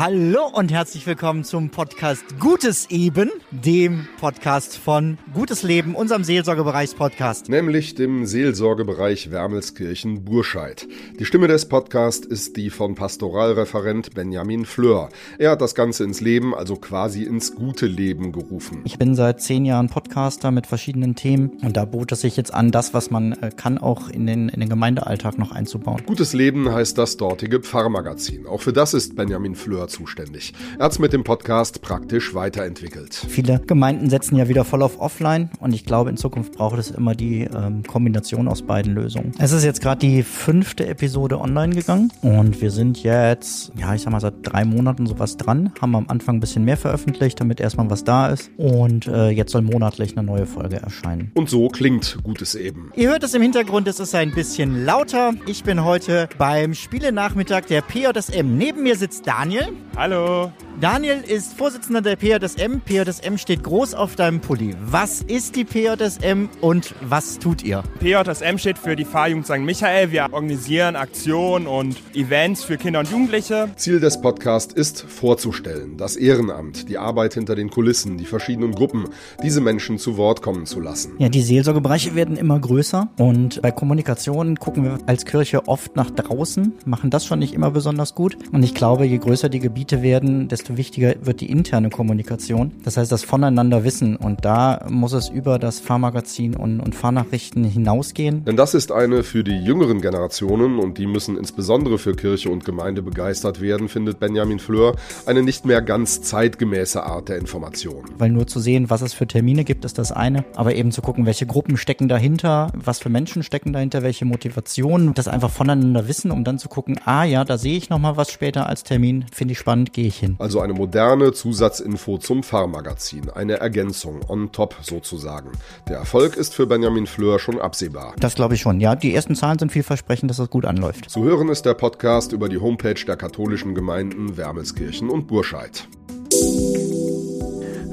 Hallo und herzlich willkommen zum Podcast Gutes Eben, dem Podcast von Gutes Leben, unserem Seelsorgebereichspodcast. Nämlich dem Seelsorgebereich Wermelskirchen-Burscheid. Die Stimme des Podcasts ist die von Pastoralreferent Benjamin Fleur. Er hat das Ganze ins Leben, also quasi ins gute Leben gerufen. Ich bin seit zehn Jahren Podcaster mit verschiedenen Themen und da bot es sich jetzt an, das, was man äh, kann, auch in den, in den Gemeindealltag noch einzubauen. Gutes Leben heißt das dortige Pfarrmagazin. Auch für das ist Benjamin Fleur Fleur zuständig. Er hat es mit dem Podcast praktisch weiterentwickelt. Viele Gemeinden setzen ja wieder voll auf Offline und ich glaube, in Zukunft braucht es immer die ähm, Kombination aus beiden Lösungen. Es ist jetzt gerade die fünfte Episode online gegangen und wir sind jetzt, ja, ich sag mal, seit drei Monaten sowas dran, haben am Anfang ein bisschen mehr veröffentlicht, damit erstmal was da ist und äh, jetzt soll monatlich eine neue Folge erscheinen. Und so klingt Gutes eben. Ihr hört es im Hintergrund, es ist ein bisschen lauter. Ich bin heute beim Spielenachmittag der PJSM. Neben mir sitzt Daniel. Hallo. Daniel ist Vorsitzender der PJSM. PJSM steht groß auf deinem Pulli. Was ist die PJSM und was tut ihr? PJSM steht für die Fahrjugend St. Michael. Wir organisieren Aktionen und Events für Kinder und Jugendliche. Ziel des Podcasts ist vorzustellen, das Ehrenamt, die Arbeit hinter den Kulissen, die verschiedenen Gruppen, diese Menschen zu Wort kommen zu lassen. Ja, die Seelsorgebereiche werden immer größer und bei Kommunikation gucken wir als Kirche oft nach draußen, machen das schon nicht immer besonders gut. Und ich glaube, je größer die Gebiete werden, desto wichtiger wird die interne Kommunikation. Das heißt, das Voneinander wissen. Und da muss es über das Fahrmagazin und, und Fahrnachrichten hinausgehen. Denn das ist eine für die jüngeren Generationen, und die müssen insbesondere für Kirche und Gemeinde begeistert werden, findet Benjamin Fleur, eine nicht mehr ganz zeitgemäße Art der Information. Weil nur zu sehen, was es für Termine gibt, ist das eine. Aber eben zu gucken, welche Gruppen stecken dahinter, was für Menschen stecken dahinter, welche Motivationen, das einfach voneinander wissen, um dann zu gucken, ah ja, da sehe ich nochmal was später als Termin, finde ich spannend, gehe ich hin. Also eine moderne Zusatzinfo zum Fahrmagazin, eine Ergänzung on top sozusagen. Der Erfolg ist für Benjamin Fleur schon absehbar. Das glaube ich schon. Ja, die ersten Zahlen sind vielversprechend, dass das gut anläuft. Zu hören ist der Podcast über die Homepage der katholischen Gemeinden Wermelskirchen und Burscheid.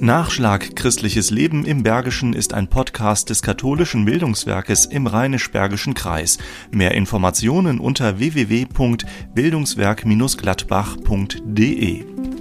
Nachschlag Christliches Leben im Bergischen ist ein Podcast des katholischen Bildungswerkes im Rheinisch-Bergischen Kreis. Mehr Informationen unter www.bildungswerk-gladbach.de.